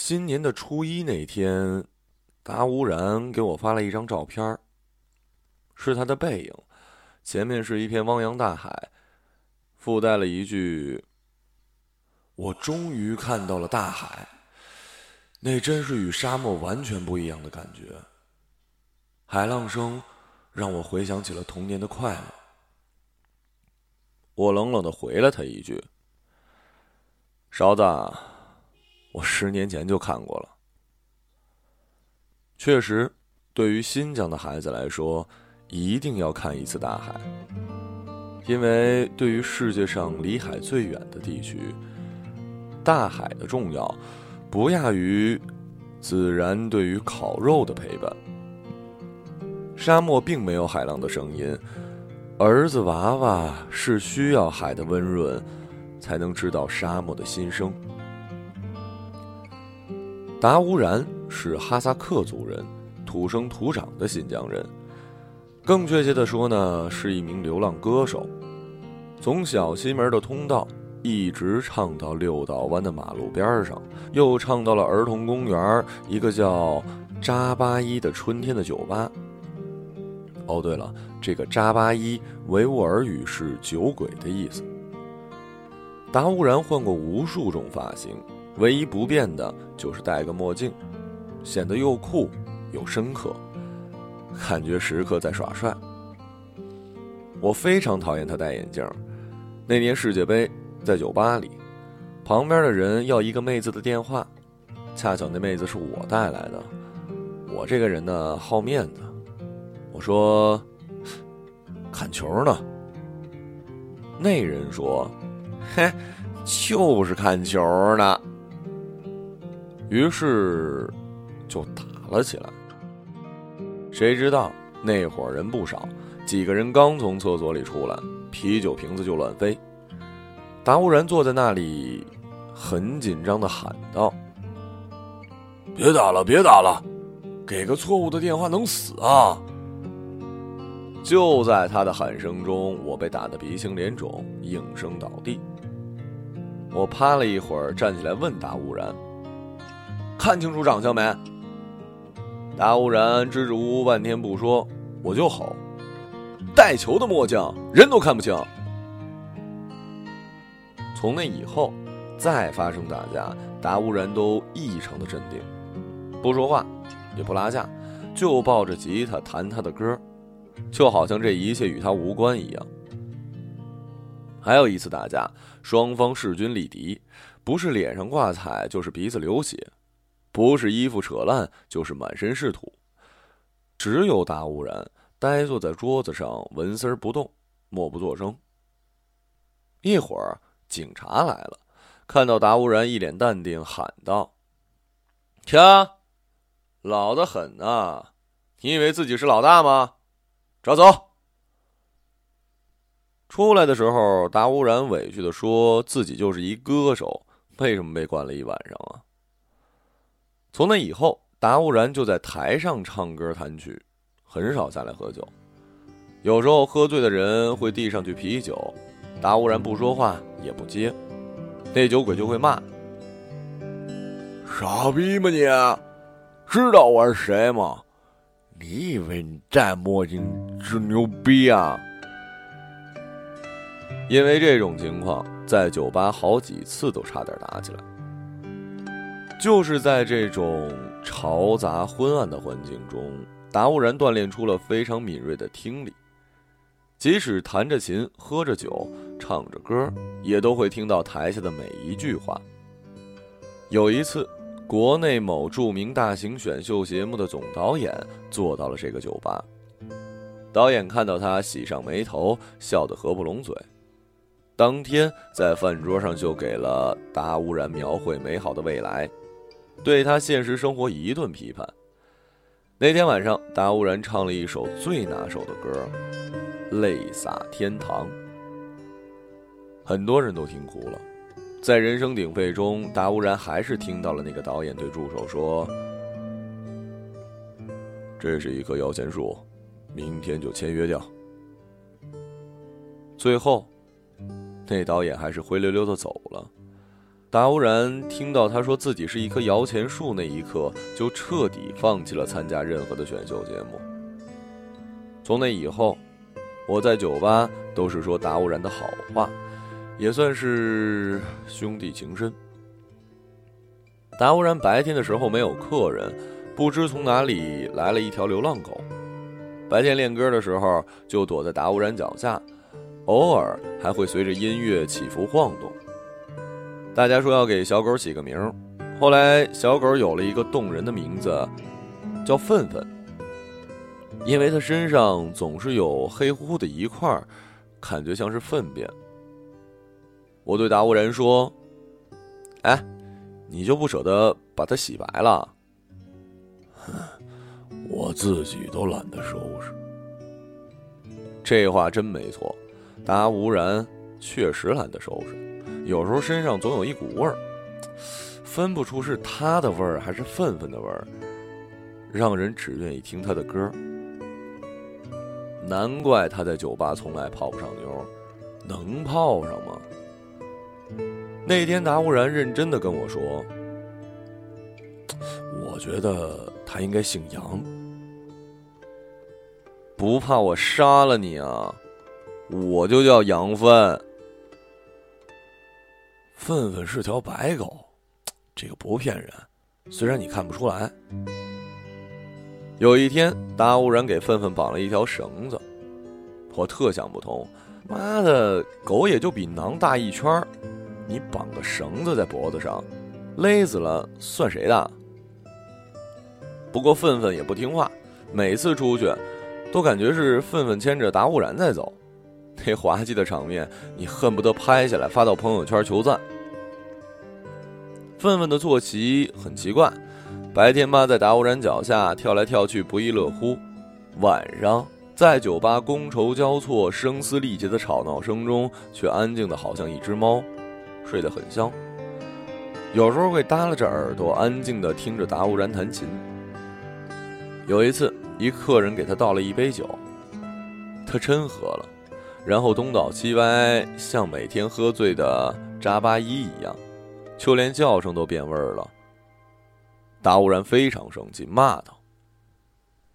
新年的初一那天，达乌然给我发了一张照片是他的背影，前面是一片汪洋大海，附带了一句：“我终于看到了大海。”那真是与沙漠完全不一样的感觉。海浪声让我回想起了童年的快乐。我冷冷的回了他一句：“勺子。”我十年前就看过了。确实，对于新疆的孩子来说，一定要看一次大海，因为对于世界上离海最远的地区，大海的重要不亚于自然对于烤肉的陪伴。沙漠并没有海浪的声音，儿子娃娃是需要海的温润，才能知道沙漠的心声。达乌然是哈萨克族人，土生土长的新疆人。更确切的说呢，是一名流浪歌手，从小西门的通道一直唱到六道湾的马路边上，又唱到了儿童公园一个叫扎巴依的春天的酒吧。哦，对了，这个扎巴依维吾尔语是酒鬼的意思。达乌然换过无数种发型。唯一不变的就是戴个墨镜，显得又酷又深刻，感觉时刻在耍帅。我非常讨厌他戴眼镜。那年世界杯在酒吧里，旁边的人要一个妹子的电话，恰巧那妹子是我带来的。我这个人呢好面子，我说看球呢。那人说：“嘿，就是看球呢。”于是，就打了起来。谁知道那会儿人不少，几个人刚从厕所里出来，啤酒瓶子就乱飞。达乌然坐在那里，很紧张的喊道：“别打了，别打了，给个错误的电话能死啊！”就在他的喊声中，我被打得鼻青脸肿，应声倒地。我趴了一会儿，站起来问达乌然。看清楚长相没？达乌然支支吾吾半天不说，我就吼：“带球的墨镜，人都看不清。”从那以后，再发生打架，达乌然都异常的镇定，不说话，也不拉架，就抱着吉他弹他的歌，就好像这一切与他无关一样。还有一次打架，双方势均力敌，不是脸上挂彩，就是鼻子流血。不是衣服扯烂，就是满身是土。只有达乌然呆坐在桌子上，纹丝儿不动，默不作声。一会儿，警察来了，看到达乌然一脸淡定，喊道：“瞧，老的很呐！你以为自己是老大吗？抓走！”出来的时候，达乌然委屈的说自己就是一歌手，为什么被关了一晚上啊？从那以后，达乌然就在台上唱歌弹曲，很少下来喝酒。有时候喝醉的人会递上去啤酒，达乌然不说话也不接，那酒鬼就会骂：“傻逼吗你？知道我是谁吗？你以为你戴墨镜就牛逼啊？”因为这种情况，在酒吧好几次都差点打起来。就是在这种嘈杂昏暗的环境中，达乌然锻炼出了非常敏锐的听力。即使弹着琴、喝着酒、唱着歌，也都会听到台下的每一句话。有一次，国内某著名大型选秀节目的总导演坐到了这个酒吧，导演看到他喜上眉头，笑得合不拢嘴。当天在饭桌上就给了达乌然描绘美好的未来。对他现实生活一顿批判。那天晚上，达乌然唱了一首最拿手的歌，《泪洒天堂》，很多人都听哭了。在人声鼎沸中，达乌然还是听到了那个导演对助手说：“这是一棵摇钱树，明天就签约掉。”最后，那导演还是灰溜溜的走了。达乌然听到他说自己是一棵摇钱树那一刻，就彻底放弃了参加任何的选秀节目。从那以后，我在酒吧都是说达乌然的好话，也算是兄弟情深。达乌然白天的时候没有客人，不知从哪里来了一条流浪狗。白天练歌的时候，就躲在达乌然脚下，偶尔还会随着音乐起伏晃动。大家说要给小狗起个名，后来小狗有了一个动人的名字，叫粪粪，因为它身上总是有黑乎乎的一块，感觉像是粪便。我对达乌然说：“哎，你就不舍得把它洗白了？” 我自己都懒得收拾。这话真没错，达无然确实懒得收拾，有时候身上总有一股味儿，分不出是他的味儿还是愤愤的味儿，让人只愿意听他的歌。难怪他在酒吧从来泡不上妞，能泡上吗？那天达乌然认真的跟我说：“我觉得他应该姓杨。”不怕我杀了你啊！我就叫杨帆。愤愤是条白狗，这个不骗人。虽然你看不出来。有一天，达乌然给愤愤绑了一条绳子，我特想不通。妈的，狗也就比囊大一圈你绑个绳子在脖子上，勒死了算谁的？不过愤愤也不听话，每次出去。都感觉是愤愤牵着达乌然在走，那滑稽的场面，你恨不得拍下来发到朋友圈求赞。愤愤的坐骑很奇怪，白天趴在达乌然脚下跳来跳去不亦乐乎，晚上在酒吧觥筹交错、声嘶力竭的吵闹声中，却安静的好像一只猫，睡得很香。有时候会耷拉着耳朵，安静的听着达乌然弹琴。有一次。一客人给他倒了一杯酒，他真喝了，然后东倒西歪，像每天喝醉的扎巴依一样，就连叫声都变味儿了。达乌然非常生气，骂道：“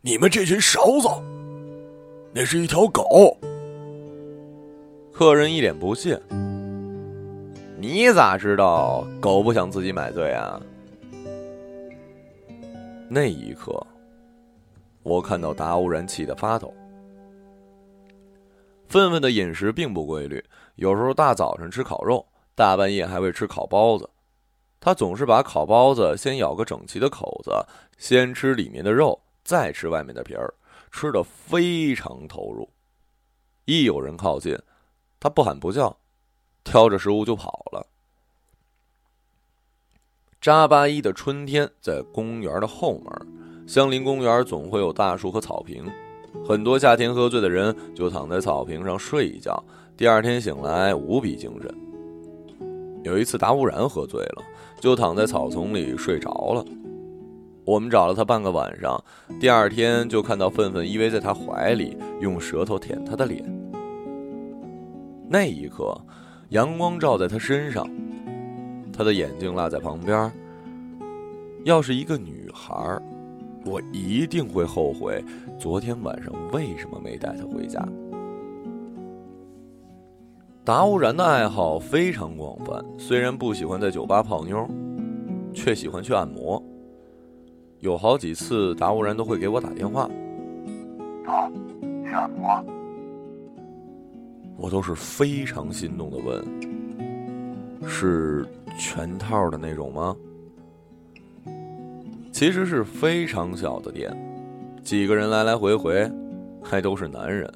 你们这群勺子，那是一条狗！”客人一脸不屑：“你咋知道狗不想自己买醉啊？”那一刻。我看到达乌然气得发抖。愤愤的饮食并不规律，有时候大早上吃烤肉，大半夜还会吃烤包子。他总是把烤包子先咬个整齐的口子，先吃里面的肉，再吃外面的皮儿，吃的非常投入。一有人靠近，他不喊不叫，挑着食物就跑了。扎巴依的春天在公园的后门。相邻公园总会有大树和草坪，很多夏天喝醉的人就躺在草坪上睡一觉，第二天醒来无比精神。有一次达乌然喝醉了，就躺在草丛里睡着了。我们找了他半个晚上，第二天就看到愤愤依偎在他怀里，用舌头舔他的脸。那一刻，阳光照在他身上，他的眼睛落在旁边。要是一个女孩。我一定会后悔，昨天晚上为什么没带他回家。达乌然的爱好非常广泛，虽然不喜欢在酒吧泡妞，却喜欢去按摩。有好几次，达乌然都会给我打电话。走，去按摩。我都是非常心动的问：“是全套的那种吗？”其实是非常小的店，几个人来来回回，还都是男人。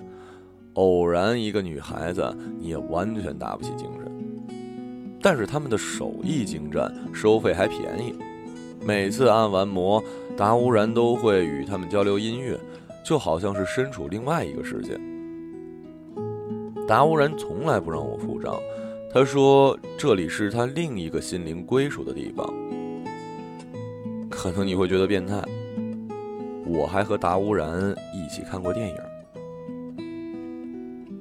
偶然一个女孩子，你也完全打不起精神。但是他们的手艺精湛，收费还便宜。每次按完摩，达乌然都会与他们交流音乐，就好像是身处另外一个世界。达乌然从来不让我付账，他说这里是他另一个心灵归属的地方。可能你会觉得变态。我还和达乌然一起看过电影，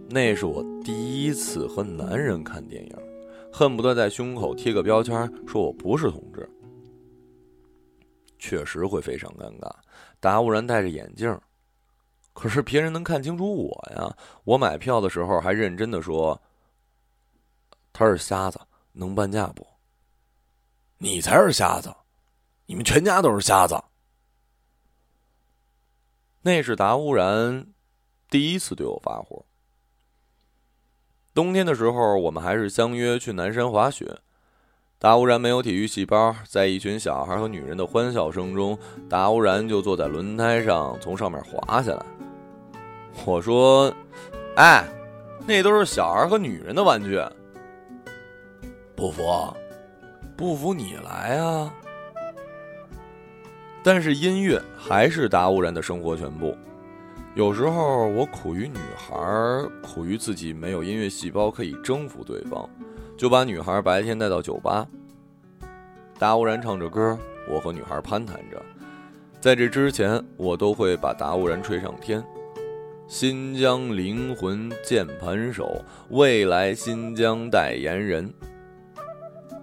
那是我第一次和男人看电影，恨不得在胸口贴个标签，说我不是同志。确实会非常尴尬。达乌然戴着眼镜，可是别人能看清楚我呀。我买票的时候还认真的说：“他是瞎子，能半价不？”你才是瞎子，你们全家都是瞎子。那是达乌然第一次对我发火。冬天的时候，我们还是相约去南山滑雪。达乌然没有体育细胞，在一群小孩和女人的欢笑声中，达乌然就坐在轮胎上，从上面滑下来。我说：“哎，那都是小孩和女人的玩具。”不服，不服你来啊！但是音乐还是达乌然的生活全部。有时候我苦于女孩，苦于自己没有音乐细胞可以征服对方。就把女孩白天带到酒吧，达乌然唱着歌，我和女孩攀谈着。在这之前，我都会把达乌然吹上天。新疆灵魂键盘手，未来新疆代言人。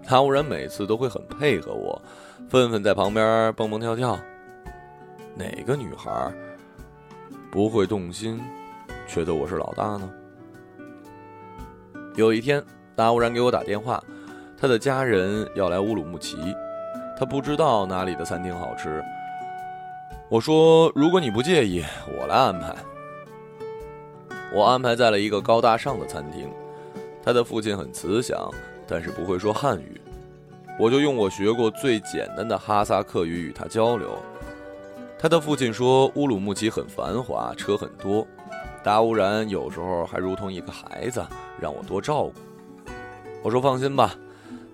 达乌然每次都会很配合我，愤愤在旁边蹦蹦跳跳。哪个女孩不会动心，觉得我是老大呢？有一天。达乌然给我打电话，他的家人要来乌鲁木齐，他不知道哪里的餐厅好吃。我说：“如果你不介意，我来安排。”我安排在了一个高大上的餐厅，他的父亲很慈祥，但是不会说汉语，我就用我学过最简单的哈萨克语与他交流。他的父亲说：“乌鲁木齐很繁华，车很多，达乌然有时候还如同一个孩子，让我多照顾。”我说放心吧，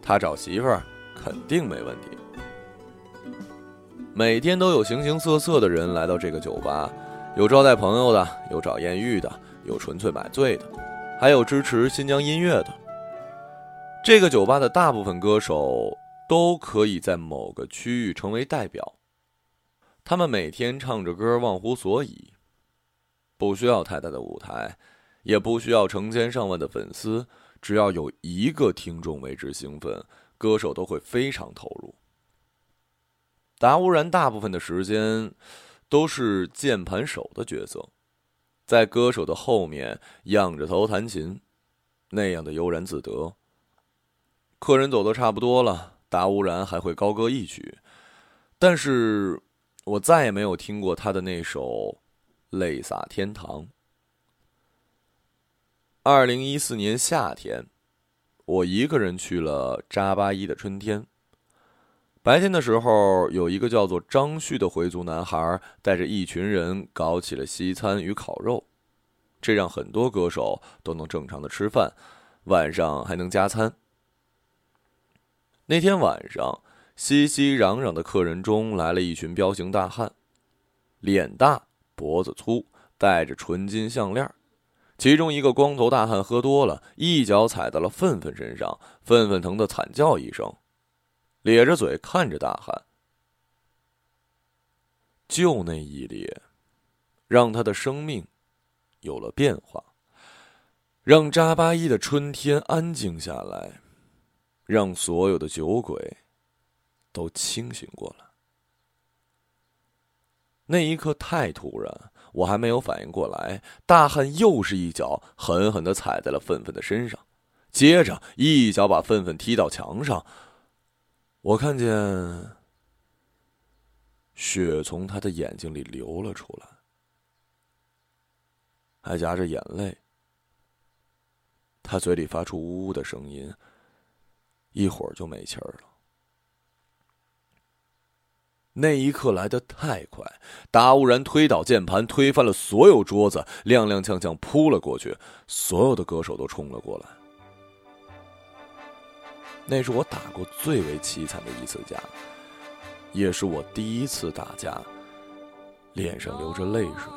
他找媳妇儿肯定没问题。每天都有形形色色的人来到这个酒吧，有招待朋友的，有找艳遇的，有纯粹买醉的，还有支持新疆音乐的。这个酒吧的大部分歌手都可以在某个区域成为代表，他们每天唱着歌忘乎所以，不需要太大的舞台，也不需要成千上万的粉丝。只要有一个听众为之兴奋，歌手都会非常投入。达乌然大部分的时间都是键盘手的角色，在歌手的后面仰着头弹琴，那样的悠然自得。客人走的差不多了，达乌然还会高歌一曲，但是我再也没有听过他的那首《泪洒天堂》。二零一四年夏天，我一个人去了扎巴依的春天。白天的时候，有一个叫做张旭的回族男孩带着一群人搞起了西餐与烤肉，这让很多歌手都能正常的吃饭，晚上还能加餐。那天晚上，熙熙攘攘的客人中来了一群彪形大汉，脸大脖子粗，戴着纯金项链。其中一个光头大汉喝多了，一脚踩到了愤愤身上，愤愤疼得惨叫一声，咧着嘴看着大汉。就那一咧，让他的生命有了变化，让扎巴依的春天安静下来，让所有的酒鬼都清醒过来。那一刻太突然。我还没有反应过来，大汉又是一脚狠狠的踩在了愤愤的身上，接着一脚把愤愤踢到墙上。我看见血从他的眼睛里流了出来，还夹着眼泪。他嘴里发出呜呜的声音，一会儿就没气儿了。那一刻来得太快，达乌然推倒键盘，推翻了所有桌子，踉踉跄跄扑了过去。所有的歌手都冲了过来。那是我打过最为凄惨的一次架，也是我第一次打架，脸上流着泪水。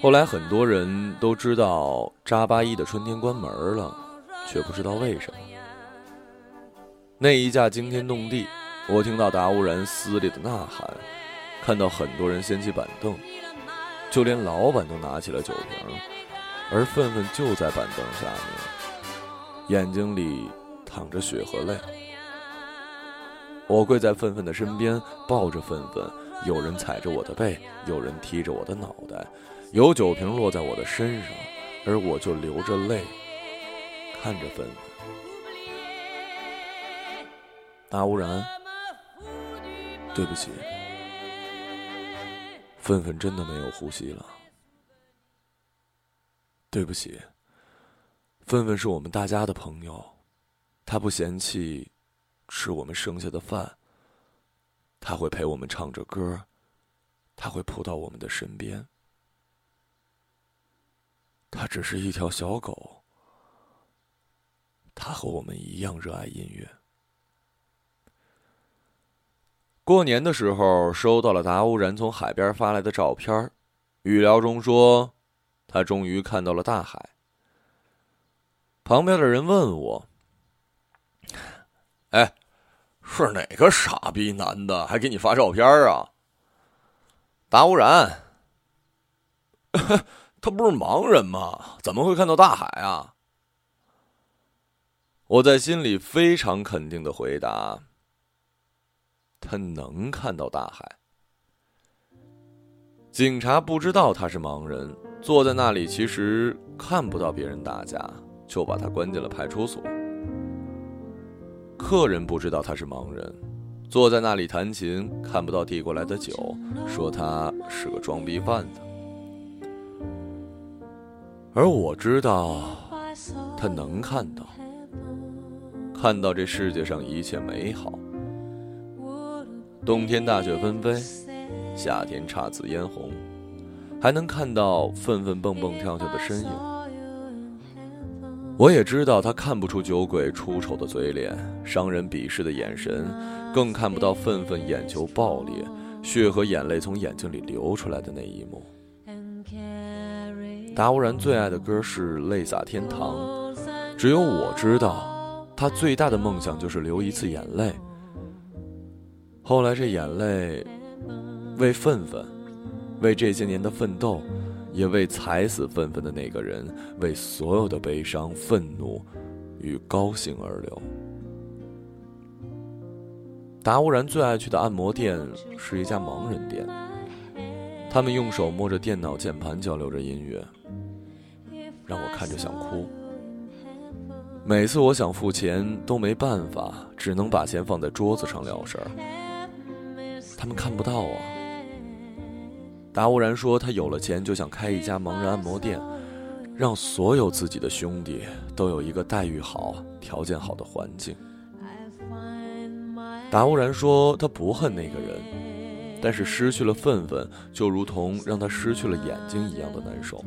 后来很多人都知道扎巴依的春天关门了，却不知道为什么。那一架惊天动地。我听到达乌然撕裂的呐喊，看到很多人掀起板凳，就连老板都拿起了酒瓶，而愤愤就在板凳下面，眼睛里淌着血和泪。我跪在愤愤的身边，抱着愤愤，有人踩着我的背，有人踢着我的脑袋，有酒瓶落在我的身上，而我就流着泪看着芬芬。大污然，对不起，芬芬真的没有呼吸了。对不起，芬芬是我们大家的朋友，他不嫌弃。吃我们剩下的饭，他会陪我们唱着歌，他会扑到我们的身边。他只是一条小狗，他和我们一样热爱音乐。过年的时候，收到了达乌然从海边发来的照片，语聊中说，他终于看到了大海。旁边的人问我：“哎。”是哪个傻逼男的还给你发照片啊？达污然，他不是盲人吗？怎么会看到大海啊？我在心里非常肯定的回答：他能看到大海。警察不知道他是盲人，坐在那里其实看不到别人打架，就把他关进了派出所。客人不知道他是盲人，坐在那里弹琴，看不到递过来的酒，说他是个装逼贩子。而我知道，他能看到，看到这世界上一切美好。冬天大雪纷飞，夏天姹紫嫣红，还能看到愤愤蹦蹦跳跳的身影。我也知道他看不出酒鬼出丑的嘴脸、伤人鄙视的眼神，更看不到愤愤眼球爆裂、血和眼泪从眼睛里流出来的那一幕。达乌然最爱的歌是《泪洒天堂》，只有我知道，他最大的梦想就是流一次眼泪。后来这眼泪，为愤愤，为这些年的奋斗。也为踩死愤愤的那个人，为所有的悲伤、愤怒与高兴而流。达乌然最爱去的按摩店是一家盲人店，他们用手摸着电脑键盘，交流着音乐，让我看着想哭。每次我想付钱都没办法，只能把钱放在桌子上了事儿。他们看不到啊。达乌然说：“他有了钱，就想开一家盲人按摩店，让所有自己的兄弟都有一个待遇好、条件好的环境。”达乌然说：“他不恨那个人，但是失去了愤愤，就如同让他失去了眼睛一样的难受。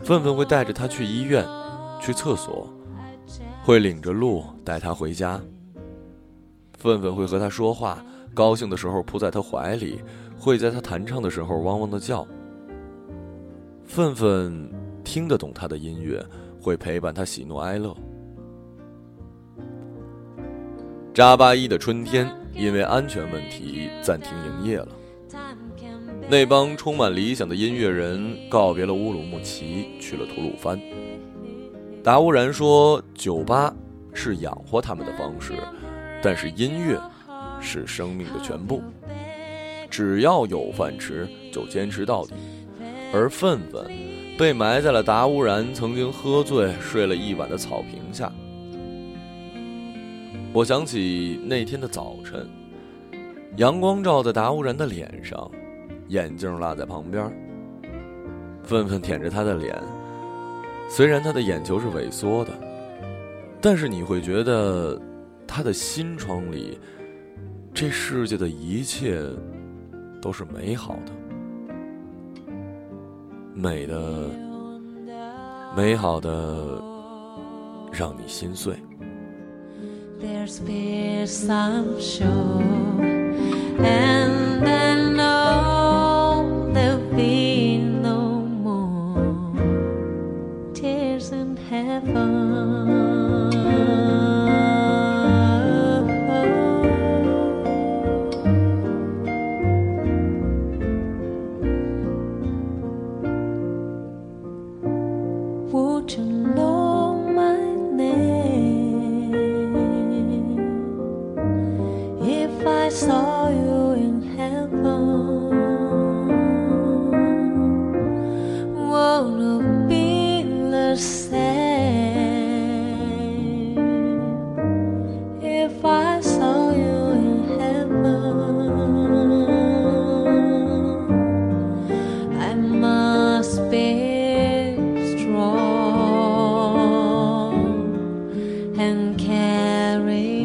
愤愤会带着他去医院，去厕所，会领着路带他回家。愤愤会和他说话，高兴的时候扑在他怀里。”会在他弹唱的时候汪汪的叫。愤愤听得懂他的音乐，会陪伴他喜怒哀乐。扎巴伊的春天因为安全问题暂停营业了。那帮充满理想的音乐人告别了乌鲁木齐，去了吐鲁番。达乌然说：“酒吧是养活他们的方式，但是音乐是生命的全部。”只要有饭吃，就坚持到底。而愤愤被埋在了达乌然曾经喝醉睡了一晚的草坪下。我想起那天的早晨，阳光照在达乌然的脸上，眼镜落在旁边。愤愤舔着他的脸，虽然他的眼球是萎缩的但是你会觉得他的心窗里这世界的一切都是美好的。美的美好的让你心碎。and carry.